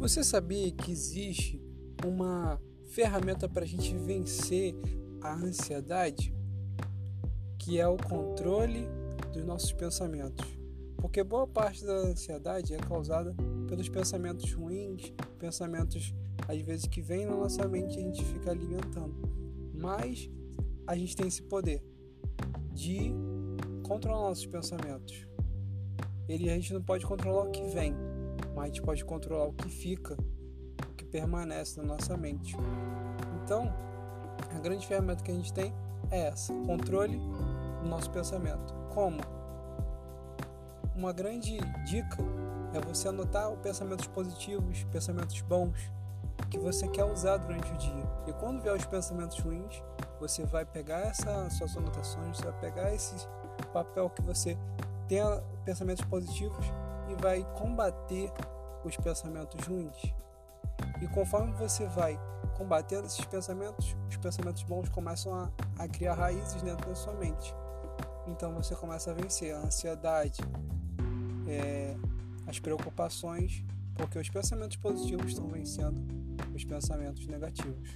Você sabia que existe uma ferramenta para a gente vencer a ansiedade? Que é o controle dos nossos pensamentos. Porque boa parte da ansiedade é causada pelos pensamentos ruins, pensamentos às vezes que vêm na nossa mente e a gente fica alimentando. Mas a gente tem esse poder de controlar nossos pensamentos. Ele a gente não pode controlar o que vem, mas a gente pode controlar o que fica, o que permanece na nossa mente. Então, a grande ferramenta que a gente tem é essa: controle do nosso pensamento. Como? Uma grande dica é você anotar os pensamentos positivos, pensamentos bons que você quer usar durante o dia. E quando vier os pensamentos ruins, você vai pegar essas suas anotações, você vai pegar esse papel que você tem pensamentos positivos e vai combater os pensamentos ruins. E conforme você vai combatendo esses pensamentos, os pensamentos bons começam a, a criar raízes dentro da sua mente. Então você começa a vencer a ansiedade, é, as preocupações, porque os pensamentos positivos estão vencendo os pensamentos negativos.